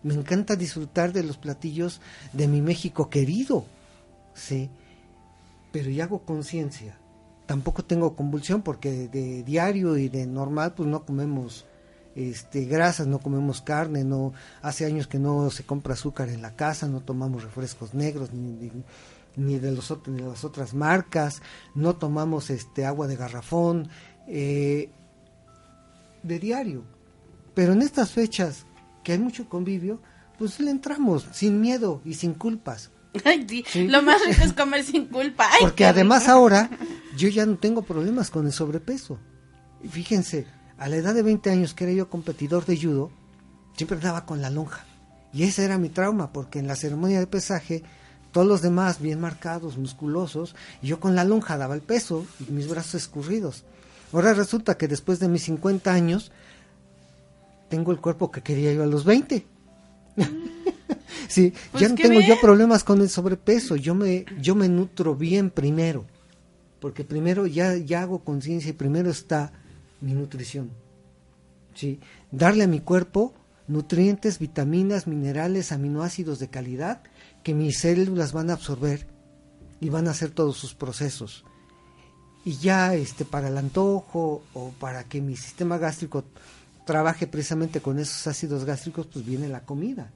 S3: me encanta disfrutar de los platillos de mi México querido, sí, pero ya hago conciencia, tampoco tengo convulsión porque de, diario y de normal pues no comemos este, grasas, no comemos carne, no hace años que no se compra azúcar en la casa, no tomamos refrescos negros ni, ni de, los, de las otras marcas, no tomamos este agua de garrafón, eh, de diario. Pero en estas fechas que hay mucho convivio, pues le entramos sin miedo y sin culpas.
S1: Lo más rico es comer sin culpa.
S3: Porque además ahora yo ya no tengo problemas con el sobrepeso. Fíjense, a la edad de 20 años que era yo competidor de judo, siempre andaba con la lonja. Y ese era mi trauma, porque en la ceremonia de pesaje todos los demás bien marcados, musculosos, y yo con la lonja daba el peso y mis brazos escurridos. Ahora resulta que después de mis 50 años tengo el cuerpo que quería yo a los 20. sí, pues ya no tengo yo problemas con el sobrepeso, yo me yo me nutro bien primero. Porque primero ya ya hago conciencia y primero está mi nutrición. Sí, darle a mi cuerpo nutrientes, vitaminas, minerales, aminoácidos de calidad que mis células van a absorber y van a hacer todos sus procesos. Y ya este para el antojo o para que mi sistema gástrico trabaje precisamente con esos ácidos gástricos, pues viene la comida.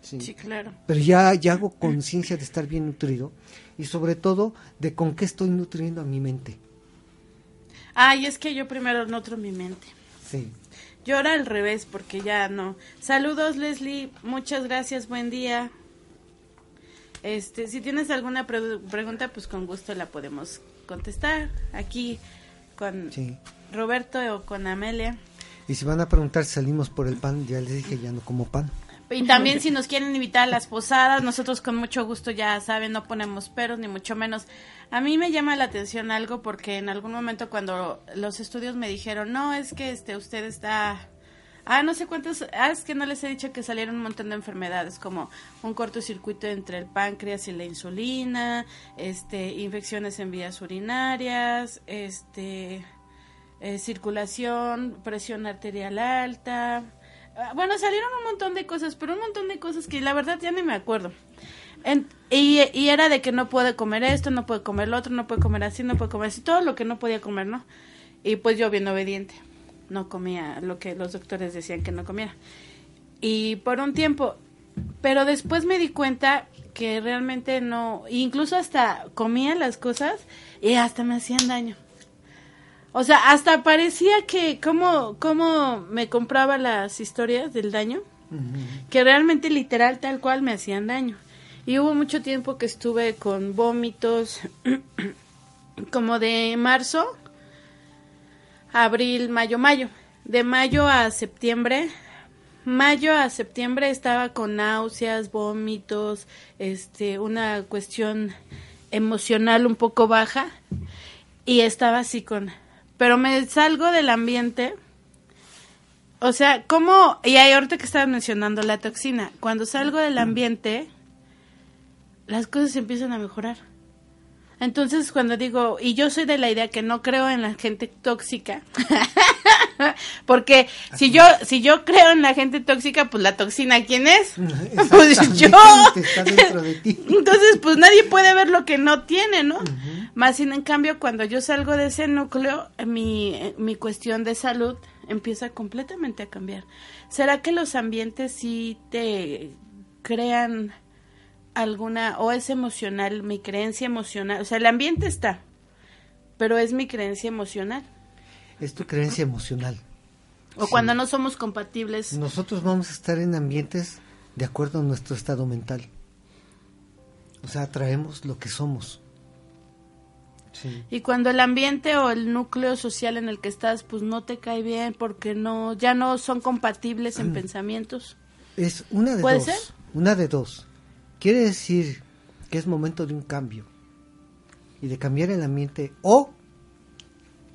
S1: Sí, claro.
S3: Pero ya, ya hago conciencia de estar bien nutrido y sobre todo de con qué estoy nutriendo a mi mente.
S1: Ay, es que yo primero nutro mi mente.
S3: Sí.
S1: Yo ahora al revés, porque ya no. Saludos, Leslie. Muchas gracias. Buen día. Este, si tienes alguna pregunta, pues con gusto la podemos contestar aquí con Roberto o con Amelia.
S3: Y si van a preguntar si salimos por el pan, ya les dije, ya no como pan.
S1: Y también si nos quieren invitar a las posadas, nosotros con mucho gusto, ya saben, no ponemos peros ni mucho menos. A mí me llama la atención algo porque en algún momento cuando los estudios me dijeron, no, es que este usted está Ah, no sé cuántos. Ah, es que no les he dicho que salieron un montón de enfermedades, como un cortocircuito entre el páncreas y la insulina, este, infecciones en vías urinarias, este, eh, circulación, presión arterial alta. Ah, bueno, salieron un montón de cosas, pero un montón de cosas que la verdad ya ni me acuerdo. y, y era de que no puede comer esto, no puede comer lo otro, no puede comer así, no puede comer así, todo lo que no podía comer, ¿no? Y pues yo bien obediente no comía lo que los doctores decían que no comiera. Y por un tiempo, pero después me di cuenta que realmente no, incluso hasta comía las cosas y hasta me hacían daño. O sea, hasta parecía que como, como me compraba las historias del daño, que realmente literal tal cual me hacían daño. Y hubo mucho tiempo que estuve con vómitos, como de marzo, abril, mayo, mayo. De mayo a septiembre, mayo a septiembre estaba con náuseas, vómitos, este, una cuestión emocional un poco baja y estaba así con, pero me salgo del ambiente. O sea, como, y hay ahorita que estaba mencionando la toxina, cuando salgo del ambiente, las cosas empiezan a mejorar. Entonces, cuando digo, y yo soy de la idea que no creo en la gente tóxica, porque si yo si yo creo en la gente tóxica, pues la toxina, ¿quién es? Pues yo. Entonces, pues nadie puede ver lo que no tiene, ¿no? Más sin en cambio, cuando yo salgo de ese núcleo, mi, mi cuestión de salud empieza completamente a cambiar. ¿Será que los ambientes sí te crean alguna, o es emocional, mi creencia emocional, o sea, el ambiente está, pero es mi creencia emocional.
S3: Es tu creencia emocional.
S1: O cuando no somos compatibles.
S3: Nosotros vamos a estar en ambientes de acuerdo a nuestro estado mental. O sea, atraemos lo que somos.
S1: Y cuando el ambiente o el núcleo social en el que estás, pues no te cae bien porque no, ya no son compatibles en pensamientos.
S3: Es una de
S1: ¿Puede
S3: dos.
S1: ser?
S3: Una de dos. Quiere decir que es momento de un cambio y de cambiar el ambiente o,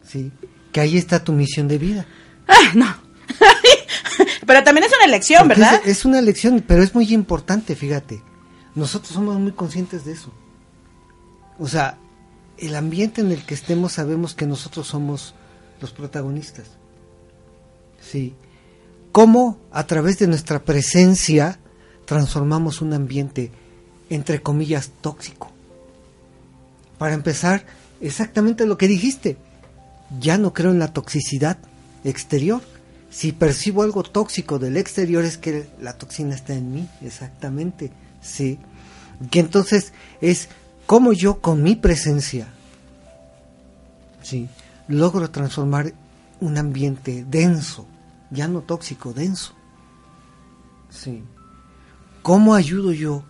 S3: sí, que ahí está tu misión de vida.
S1: Ah, no. pero también es una elección,
S3: Porque
S1: ¿verdad?
S3: Es, es una elección, pero es muy importante, fíjate. Nosotros somos muy conscientes de eso. O sea, el ambiente en el que estemos sabemos que nosotros somos los protagonistas. Sí. ¿Cómo a través de nuestra presencia transformamos un ambiente, entre comillas, tóxico? Para empezar, exactamente lo que dijiste. Ya no creo en la toxicidad exterior. Si percibo algo tóxico del exterior es que la toxina está en mí, exactamente. Sí. Que entonces es como yo con mi presencia, sí, logro transformar un ambiente denso, ya no tóxico, denso. Sí. ¿Cómo ayudo yo?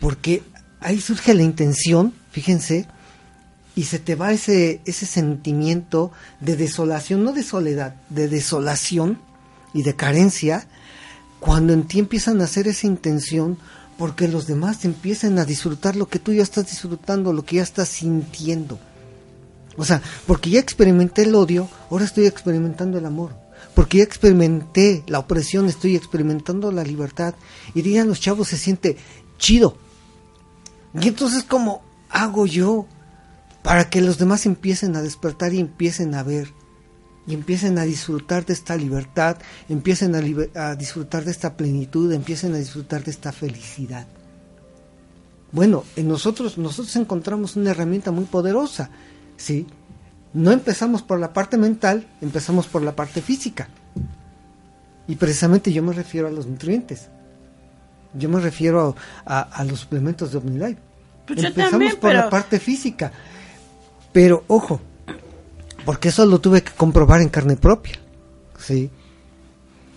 S3: Porque ahí surge la intención, fíjense, y se te va ese, ese sentimiento de desolación, no de soledad, de desolación y de carencia, cuando en ti empiezan a hacer esa intención porque los demás empiezan a disfrutar lo que tú ya estás disfrutando, lo que ya estás sintiendo. O sea, porque ya experimenté el odio, ahora estoy experimentando el amor. Porque ya experimenté la opresión, estoy experimentando la libertad. Y digan los chavos, se siente chido. Y entonces, ¿cómo hago yo para que los demás empiecen a despertar y empiecen a ver? Y empiecen a disfrutar de esta libertad, empiecen a, liber- a disfrutar de esta plenitud, empiecen a disfrutar de esta felicidad. Bueno, en nosotros, nosotros encontramos una herramienta muy poderosa, ¿sí? No empezamos por la parte mental, empezamos por la parte física. Y precisamente yo me refiero a los nutrientes. Yo me refiero a, a los suplementos de OmniLife.
S1: Pues
S3: empezamos
S1: también,
S3: por la parte física. Pero ojo, porque eso lo tuve que comprobar en carne propia. ¿sí?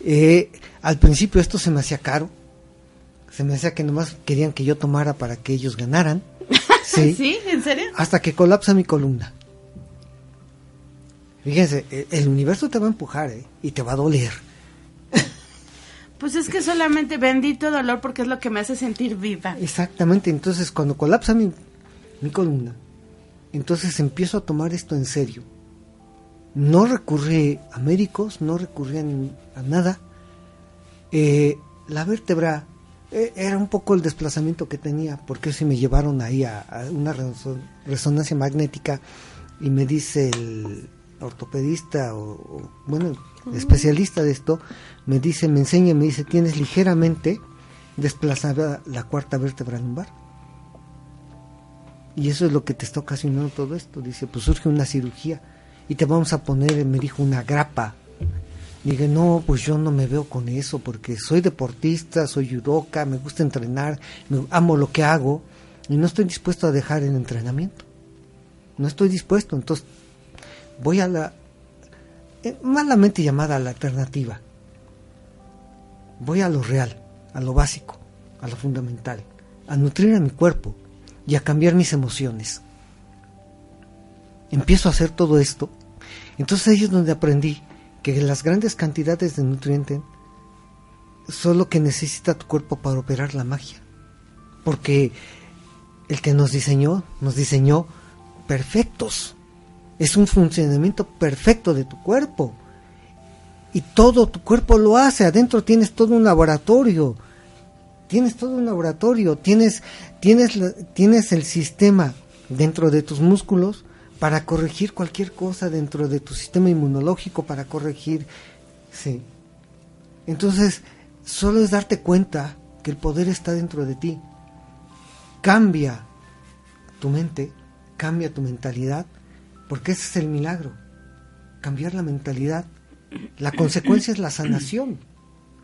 S3: Eh, al principio esto se me hacía caro. Se me hacía que nomás querían que yo tomara para que ellos ganaran. ¿sí?
S1: ¿Sí? ¿En serio?
S3: hasta que colapsa mi columna. Fíjense, e- el universo te va a empujar ¿eh? y te va a doler.
S1: Pues es que solamente bendito dolor porque es lo que me hace sentir viva.
S3: Exactamente, entonces cuando colapsa mi, mi columna, entonces empiezo a tomar esto en serio. No recurrí a médicos, no recurrí a, nada. Eh, la vértebra eh, era un poco el desplazamiento que tenía, porque si me llevaron ahí a, a una reso- resonancia magnética y me dice el ortopedista o, bueno, especialista de esto, me dice, me enseña me dice, tienes ligeramente desplazada la cuarta vértebra lumbar. Y eso es lo que te está ocasionando todo esto. Dice, pues surge una cirugía y te vamos a poner, me dijo, una grapa Dije, no, pues yo no me veo con eso porque soy deportista, soy judoka, me gusta entrenar, amo lo que hago y no estoy dispuesto a dejar el entrenamiento. No estoy dispuesto, entonces voy a la eh, malamente llamada la alternativa. Voy a lo real, a lo básico, a lo fundamental, a nutrir a mi cuerpo y a cambiar mis emociones. Empiezo a hacer todo esto. Entonces ahí es donde aprendí que las grandes cantidades de nutrientes son lo que necesita tu cuerpo para operar la magia. Porque el que nos diseñó, nos diseñó perfectos. Es un funcionamiento perfecto de tu cuerpo. Y todo tu cuerpo lo hace. Adentro tienes todo un laboratorio. Tienes todo un laboratorio. Tienes, tienes, tienes el sistema dentro de tus músculos para corregir cualquier cosa dentro de tu sistema inmunológico, para corregir, sí. Entonces, solo es darte cuenta que el poder está dentro de ti. Cambia tu mente, cambia tu mentalidad, porque ese es el milagro. Cambiar la mentalidad. La consecuencia es la sanación.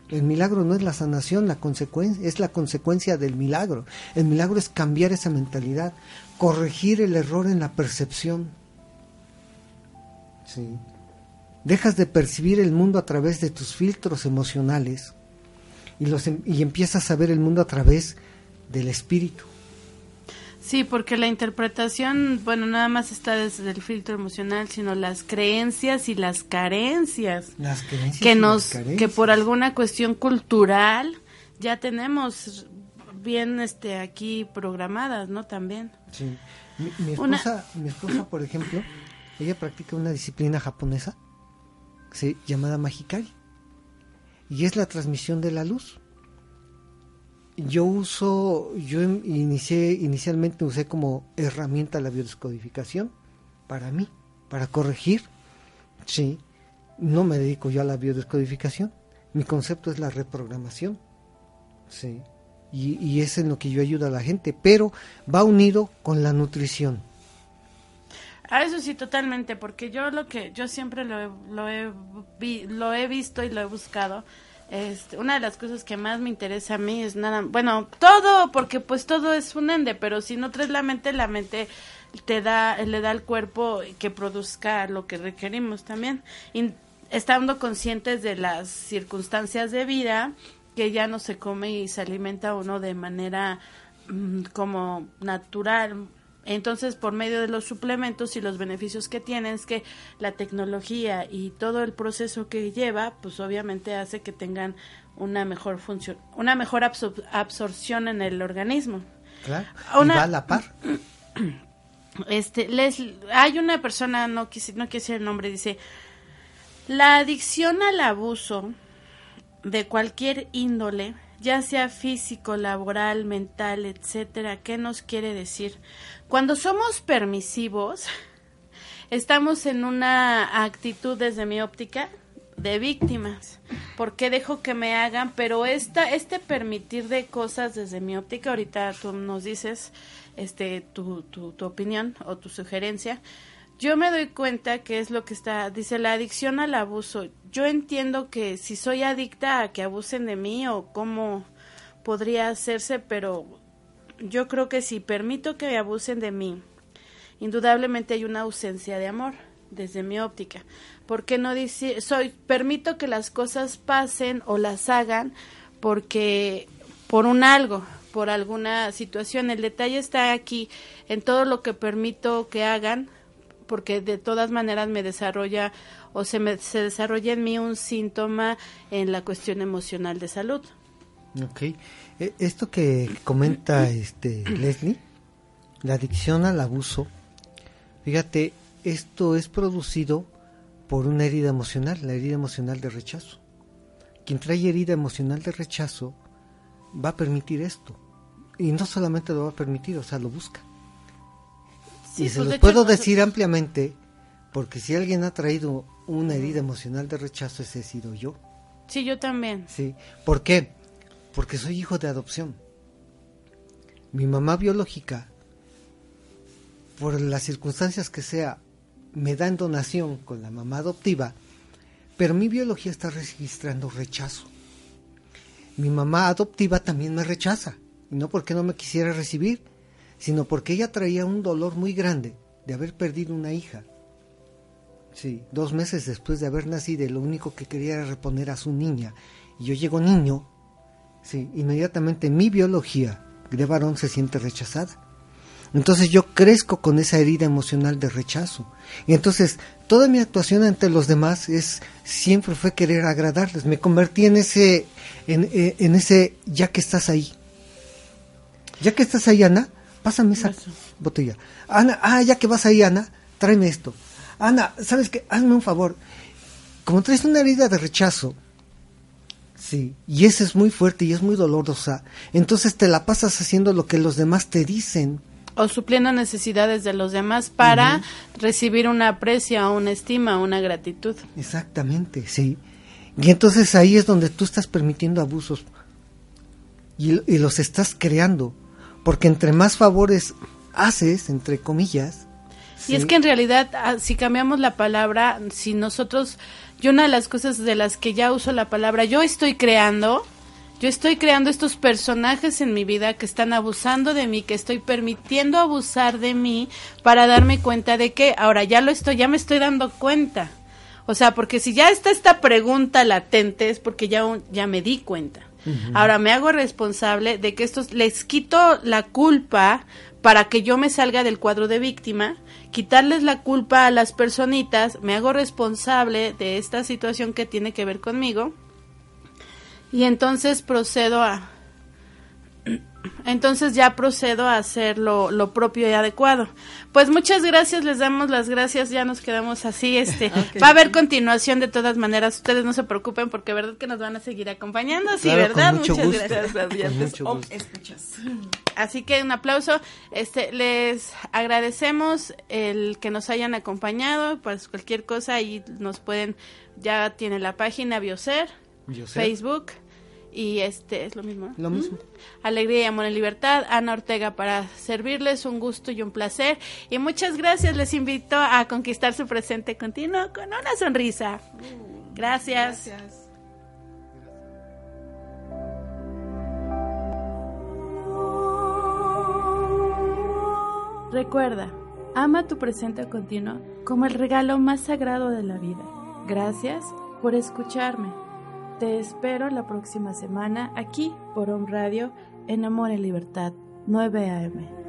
S3: El milagro no es la sanación, la consecuencia es la consecuencia del milagro. El milagro es cambiar esa mentalidad, corregir el error en la percepción. Sí. Dejas de percibir el mundo a través de tus filtros emocionales y, los, em, y empiezas a ver el mundo a través del espíritu.
S1: Sí, porque la interpretación, bueno, nada más está desde el filtro emocional, sino las creencias y las carencias.
S3: Las creencias
S1: que
S3: y
S1: nos,
S3: las carencias.
S1: que por alguna cuestión cultural ya tenemos bien este aquí programadas, ¿no? También.
S3: Sí. Mi, mi
S1: Una-
S3: esposa, mi esposa, por ejemplo, ella practica una disciplina japonesa sí, llamada Mahikari. Y es la transmisión de la luz. Yo uso, yo inicié, inicialmente usé como herramienta la biodescodificación para mí, para corregir. Sí, no me dedico yo a la biodescodificación. Mi concepto es la reprogramación. Sí. Y, y es en lo que yo ayudo a la gente, pero va unido con la nutrición.
S1: Ah, eso sí, totalmente, porque yo lo que yo siempre lo he, lo he, lo he visto y lo he buscado. Este, una de las cosas que más me interesa a mí es nada, bueno, todo, porque pues todo es un ende, pero si no traes la mente, la mente te da, le da al cuerpo que produzca lo que requerimos también. Y estando conscientes de las circunstancias de vida, que ya no se come y se alimenta uno de manera mm, como natural, entonces, por medio de los suplementos y los beneficios que tienen, es que la tecnología y todo el proceso que lleva, pues obviamente hace que tengan una mejor función, una mejor absor- absorción en el organismo.
S3: Claro.
S1: Una-
S3: Y va a la par.
S1: Este, les, hay una persona, no quise, no quise el nombre, dice, la adicción al abuso de cualquier índole, ya sea físico, laboral, mental, etcétera, ¿qué nos quiere decir? Cuando somos permisivos, estamos en una actitud desde mi óptica de víctimas. porque dejo que me hagan? Pero esta, este permitir de cosas desde mi óptica, ahorita tú nos dices este tu, tu, tu opinión o tu sugerencia. Yo me doy cuenta que es lo que está, dice la adicción al abuso. Yo entiendo que si soy adicta a que abusen de mí o cómo podría hacerse, pero yo creo que si permito que abusen de mí, indudablemente hay una ausencia de amor desde mi óptica. porque no dice soy permito que las cosas pasen o las hagan porque por un algo, por alguna situación? El detalle está aquí en todo lo que permito que hagan porque de todas maneras me desarrolla o se me se desarrolla en mí un síntoma en la cuestión emocional de salud.
S3: Ok. Eh, Esto que comenta este Leslie, la adicción al abuso, fíjate, esto es producido por una herida emocional, la herida emocional de rechazo. Quien trae herida emocional de rechazo va a permitir esto. Y no solamente lo va a permitir, o sea, lo busca.
S1: Sí,
S3: y se
S1: pues, de
S3: los puedo decir ampliamente, porque si alguien ha traído una herida emocional de rechazo, ese he sido yo.
S1: Sí, yo también.
S3: Sí. ¿Por qué? Porque soy hijo de adopción. Mi mamá biológica, por las circunstancias que sea, me da en donación con la mamá adoptiva, pero mi biología está registrando rechazo. Mi mamá adoptiva también me rechaza, y no porque no me quisiera recibir, sino porque ella traía un dolor muy grande de haber perdido una hija. Sí, dos meses después de haber nacido, lo único que quería era reponer a su niña. Y yo llego niño, sí, inmediatamente mi biología de varón se siente rechazada. Entonces yo crezco con esa herida emocional de rechazo. Y entonces toda mi actuación ante los demás es siempre fue querer agradarles. Me convertí en ese, en, eh, en ese, ya que estás ahí. Ya que estás ahí, Ana, pásame esa botella. Ana, ah, ya que vas ahí, Ana, tráeme esto. Ana, ¿sabes qué? Hazme un favor. Como traes una herida de rechazo, sí, y esa es muy fuerte y es muy dolorosa, entonces te la pasas haciendo lo que los demás te dicen.
S1: O supliendo necesidades de los demás para recibir una aprecio, una estima, una gratitud.
S3: Exactamente, sí. Y entonces ahí es donde tú estás permitiendo abusos y, y los estás creando. Porque entre más favores haces, entre comillas.
S1: Y es que en realidad, ah, si cambiamos la palabra, si nosotros, yo una de las cosas de las que ya uso la palabra, yo estoy creando, yo estoy creando estos personajes en mi vida que están abusando de mí, que estoy permitiendo abusar de mí para darme cuenta de que ahora ya lo estoy, ya me estoy dando cuenta. O sea, porque si ya está esta pregunta latente es porque ya, ya me di cuenta. Ahora me hago responsable de que estos les quito la culpa para que yo me salga del cuadro de víctima, quitarles la culpa a las personitas, me hago responsable de esta situación que tiene que ver conmigo. Y entonces procedo a entonces ya procedo a hacer lo, lo, propio y adecuado. Pues muchas gracias, les damos las gracias, ya nos quedamos así, este, va a haber continuación de todas maneras, ustedes no se preocupen porque verdad que nos van a seguir acompañando, sí, verdad, muchas gracias. Así que un aplauso, este, les agradecemos el que nos hayan acompañado, pues cualquier cosa ahí nos pueden, ya tiene la página Bioser, Facebook, y este es lo mismo.
S3: Lo mismo.
S1: Alegría y amor en libertad. Ana Ortega para servirles, un gusto y un placer. Y muchas gracias. Les invito a conquistar su presente continuo con una sonrisa. Gracias. gracias. Recuerda, ama tu presente continuo como el regalo más sagrado de la vida. Gracias por escucharme. Te espero la próxima semana aquí por Home Radio en Amor y Libertad 9 AM.